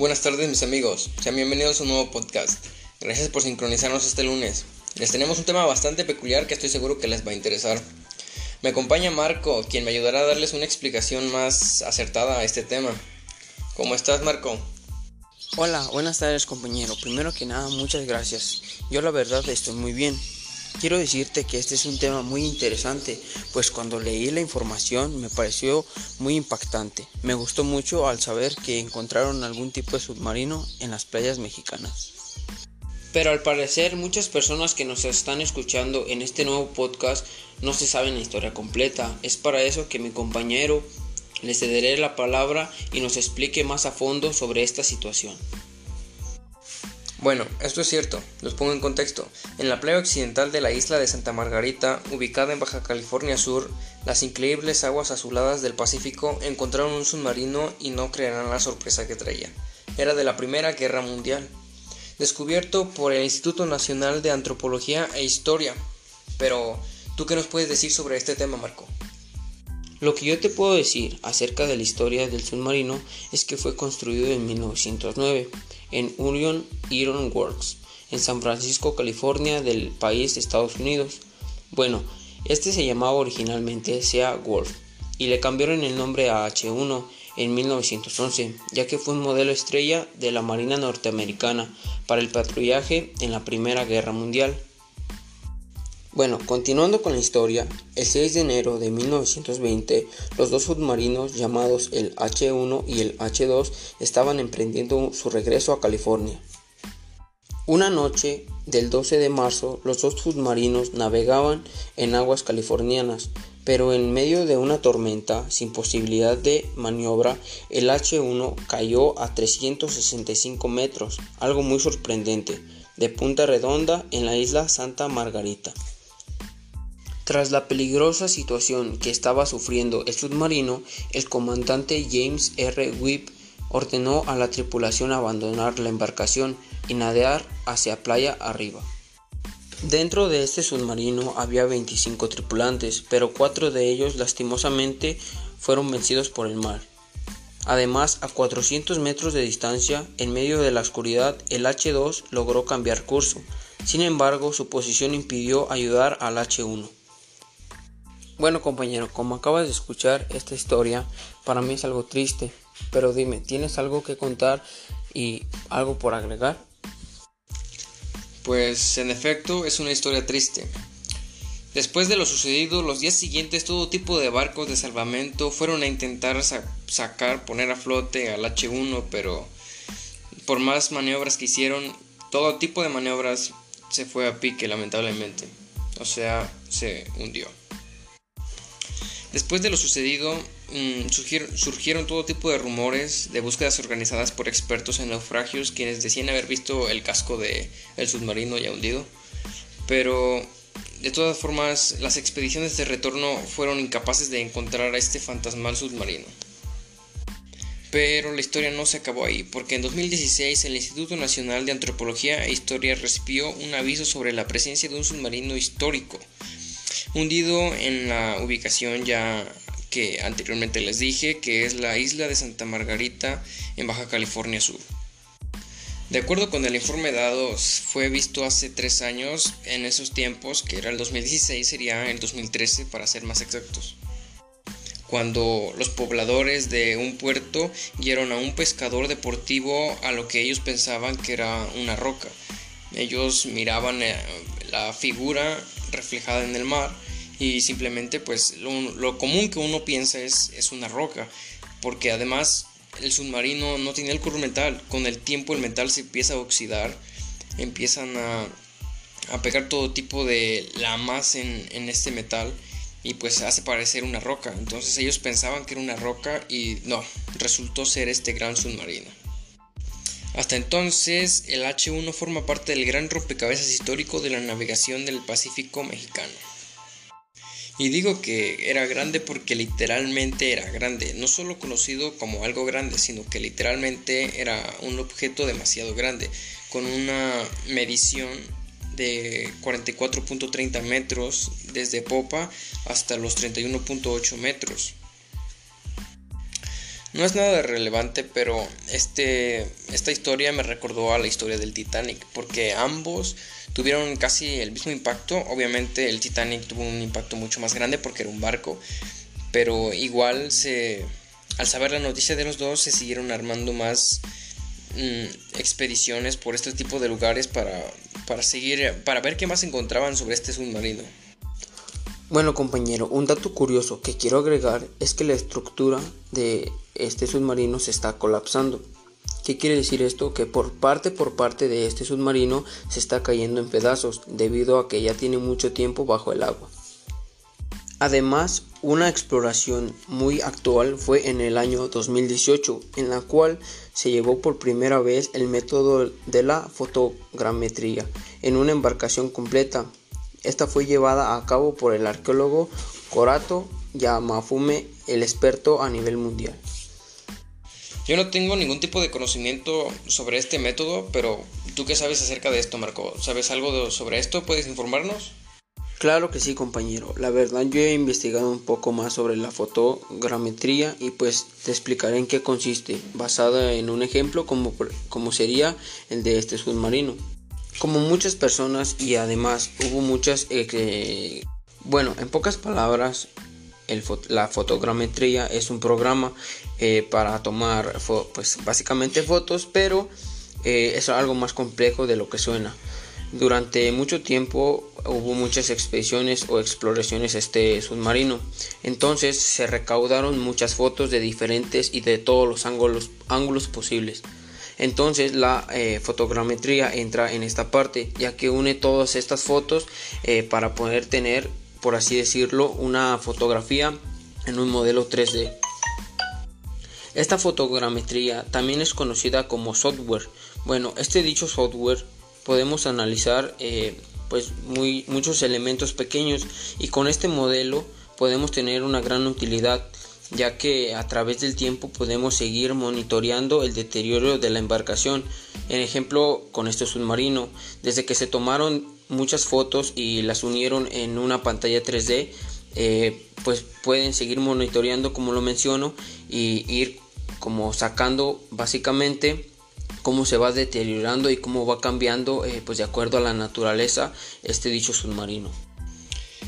Buenas tardes mis amigos, sean bienvenidos a un nuevo podcast. Gracias por sincronizarnos este lunes. Les tenemos un tema bastante peculiar que estoy seguro que les va a interesar. Me acompaña Marco, quien me ayudará a darles una explicación más acertada a este tema. ¿Cómo estás Marco? Hola, buenas tardes compañero. Primero que nada, muchas gracias. Yo la verdad estoy muy bien. Quiero decirte que este es un tema muy interesante, pues cuando leí la información me pareció muy impactante. Me gustó mucho al saber que encontraron algún tipo de submarino en las playas mexicanas. Pero al parecer muchas personas que nos están escuchando en este nuevo podcast no se saben la historia completa. Es para eso que mi compañero le cederé la palabra y nos explique más a fondo sobre esta situación. Bueno, esto es cierto, los pongo en contexto. En la playa occidental de la isla de Santa Margarita, ubicada en Baja California Sur, las increíbles aguas azuladas del Pacífico encontraron un submarino y no creerán la sorpresa que traía. Era de la Primera Guerra Mundial, descubierto por el Instituto Nacional de Antropología e Historia. Pero, ¿tú qué nos puedes decir sobre este tema, Marco? Lo que yo te puedo decir acerca de la historia del submarino es que fue construido en 1909 en Union Iron Works, en San Francisco, California, del país de Estados Unidos. Bueno, este se llamaba originalmente Sea Wolf y le cambiaron el nombre a H1 en 1911, ya que fue un modelo estrella de la Marina norteamericana para el patrullaje en la Primera Guerra Mundial. Bueno, continuando con la historia, el 6 de enero de 1920, los dos submarinos llamados el H1 y el H2 estaban emprendiendo su regreso a California. Una noche del 12 de marzo, los dos submarinos navegaban en aguas californianas, pero en medio de una tormenta sin posibilidad de maniobra, el H1 cayó a 365 metros, algo muy sorprendente, de punta redonda en la isla Santa Margarita. Tras la peligrosa situación que estaba sufriendo el submarino, el comandante James R. Whip ordenó a la tripulación abandonar la embarcación y nadear hacia playa arriba. Dentro de este submarino había 25 tripulantes, pero cuatro de ellos lastimosamente fueron vencidos por el mar. Además, a 400 metros de distancia, en medio de la oscuridad, el H2 logró cambiar curso. Sin embargo, su posición impidió ayudar al H1. Bueno compañero, como acabas de escuchar esta historia, para mí es algo triste, pero dime, ¿tienes algo que contar y algo por agregar? Pues en efecto es una historia triste. Después de lo sucedido, los días siguientes todo tipo de barcos de salvamento fueron a intentar sacar, poner a flote al H1, pero por más maniobras que hicieron, todo tipo de maniobras se fue a pique lamentablemente. O sea, se hundió. Después de lo sucedido, mm, surgieron, todo tipo de rumores de búsquedas organizadas por expertos en naufragios quienes decían haber visto el casco del el submarino ya hundido. Pero de todas formas, las expediciones de retorno fueron incapaces de encontrar a este fantasmal submarino. Pero la historia no se acabó ahí, porque en 2016 el Instituto Nacional de Antropología e Historia recibió un aviso sobre la presencia de un submarino histórico hundido en la ubicación ya que anteriormente les dije, que es la isla de Santa Margarita en Baja California Sur. De acuerdo con el informe dado, fue visto hace tres años, en esos tiempos, que era el 2016, sería el 2013 para ser más exactos. Cuando los pobladores de un puerto guiaron a un pescador deportivo a lo que ellos pensaban que era una roca. Ellos miraban eh, la figura reflejada en el mar y simplemente pues lo, común que uno piensa es, es una roca porque además el submarino no tiene el metal con el tiempo el metal se empieza a oxidar empiezan a, a pegar todo tipo de lamas en, en este metal y pues hace parecer una roca. Entonces ellos pensaban que era una roca y no resultó ser este gran submarino hasta entonces, el H1 forma parte del gran rompecabezas histórico de la navegación del Pacífico mexicano. Y digo que era grande porque literalmente era grande, no solo conocido como algo grande, sino que literalmente era un objeto demasiado grande, con una medición de 44.30 metros desde popa hasta los 31.8 metros. No es nada relevante, pero este, esta historia me recordó a la historia del Titanic, porque ambos tuvieron casi el mismo impacto. Obviamente el Titanic tuvo un impacto mucho más grande porque era un barco, pero igual se, al saber la noticia de los dos se siguieron armando más mm, expediciones por este tipo de lugares para, para seguir, para ver qué más encontraban sobre este submarino. Bueno compañero, un dato curioso que quiero agregar es que la estructura de este submarino se está colapsando. ¿Qué quiere decir esto? Que por parte por parte de este submarino se está cayendo en pedazos debido a que ya tiene mucho tiempo bajo el agua. Además, una exploración muy actual fue en el año 2018, en la cual se llevó por primera vez el método de la fotogrametría en una embarcación completa esta fue llevada a cabo por el arqueólogo Korato Yamafume, el experto a nivel mundial. Yo no tengo ningún tipo de conocimiento sobre este método, pero ¿tú qué sabes acerca de esto, Marco? ¿Sabes algo sobre esto? ¿Puedes informarnos? Claro que sí, compañero. La verdad yo he investigado un poco más sobre la fotogrametría y pues te explicaré en qué consiste, basada en un ejemplo como, como sería el de este submarino. Como muchas personas y además hubo muchas... Eh, bueno, en pocas palabras, la fotogrametría es un programa eh, para tomar pues básicamente fotos, pero eh, es algo más complejo de lo que suena. Durante mucho tiempo hubo muchas expediciones o exploraciones este submarino. Entonces se recaudaron muchas fotos de diferentes y de todos los ángulos posibles. Entonces la eh, fotogrametría entra en esta parte, ya que une todas estas fotos eh, para poder tener, por así decirlo, una fotografía en un modelo 3D. Esta fotogrametría también es conocida como software. Bueno, este dicho software podemos analizar eh, pues muy, muchos elementos pequeños y con este modelo podemos tener una gran utilidad ya que a través del tiempo podemos seguir monitoreando el deterioro de la embarcación. En ejemplo, con este submarino, desde que se tomaron muchas fotos y las unieron en una pantalla 3D, eh, pues pueden seguir monitoreando como lo menciono y ir como sacando básicamente cómo se va deteriorando y cómo va cambiando eh, pues de acuerdo a la naturaleza este dicho submarino.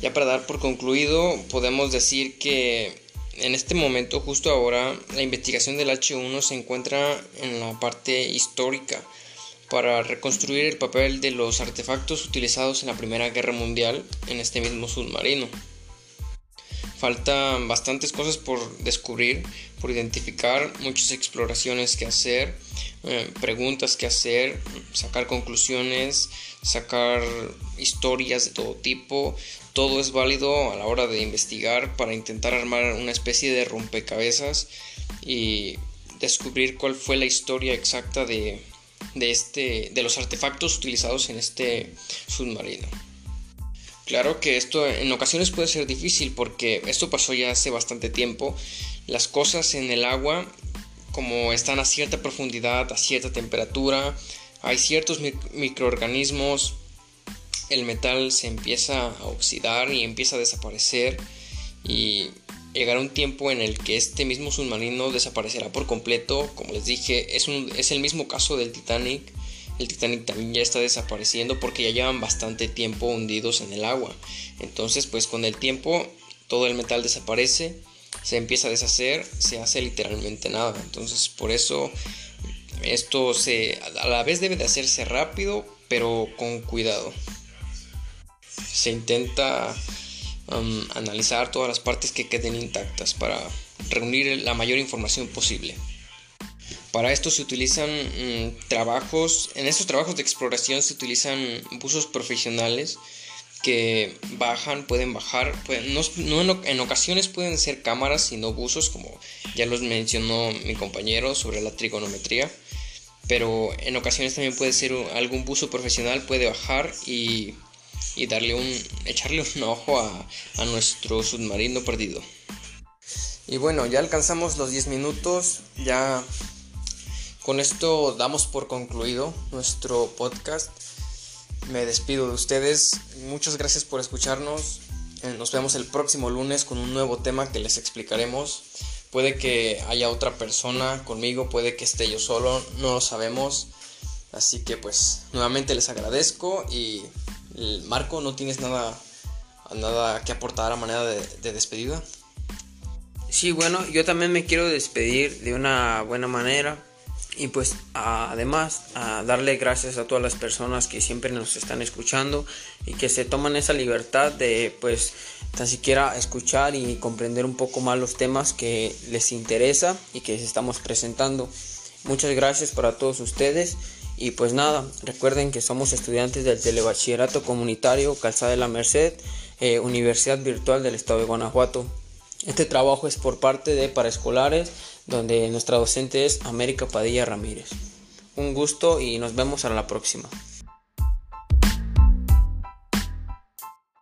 Ya para dar por concluido podemos decir que en este momento, justo ahora, la investigación del H1 se encuentra en la parte histórica para reconstruir el papel de los artefactos utilizados en la Primera Guerra Mundial en este mismo submarino. Faltan bastantes cosas por descubrir, por identificar, muchas exploraciones que hacer, eh, preguntas que hacer, sacar conclusiones, sacar historias de todo tipo. Todo es válido a la hora de investigar para intentar armar una especie de rompecabezas y descubrir cuál fue la historia exacta de, de, este, de los artefactos utilizados en este submarino. Claro que esto en ocasiones puede ser difícil porque esto pasó ya hace bastante tiempo. Las cosas en el agua, como están a cierta profundidad, a cierta temperatura, hay ciertos microorganismos, el metal se empieza a oxidar y empieza a desaparecer y llegará un tiempo en el que este mismo submarino desaparecerá por completo. Como les dije, es, un, es el mismo caso del Titanic el Titanic también ya está desapareciendo porque ya llevan bastante tiempo hundidos en el agua. Entonces, pues con el tiempo todo el metal desaparece, se empieza a deshacer, se hace literalmente nada. Entonces, por eso esto se a la vez debe de hacerse rápido, pero con cuidado. Se intenta um, analizar todas las partes que queden intactas para reunir la mayor información posible. Para esto se utilizan mm, trabajos, en estos trabajos de exploración se utilizan buzos profesionales que bajan, pueden bajar, no, en, ocasiones pueden ser cámaras, sino buzos, como ya los mencionó mi compañero sobre la trigonometría, pero en ocasiones también puede ser algún buzo profesional, puede bajar y, darle un, echarle un ojo a, a nuestro submarino perdido. Y bueno, ya alcanzamos los 10 minutos, ya con esto damos por concluido nuestro podcast. Me despido de ustedes. Muchas gracias por escucharnos. Eh, nos vemos el próximo lunes con un nuevo tema que les explicaremos. Puede que haya otra persona conmigo, puede que esté yo solo, no lo sabemos. Así que pues nuevamente les agradezco y Marco, ¿no tienes nada, nada que aportar a manera de, despedida? Sí, bueno, yo también me quiero despedir de una buena manera y pues además darle gracias a todas las personas que siempre nos están escuchando y que se toman esa libertad de pues tan siquiera escuchar y comprender un poco más los temas que les interesa y que estamos presentando. Muchas gracias para todos ustedes y pues nada, recuerden que somos estudiantes del Telebachillerato Comunitario Calzada de la Merced, eh, Universidad Virtual del Estado de Guanajuato. Este trabajo es por parte de paraescolares, donde nuestra docente es América Padilla Ramírez. Un gusto y nos vemos a la próxima.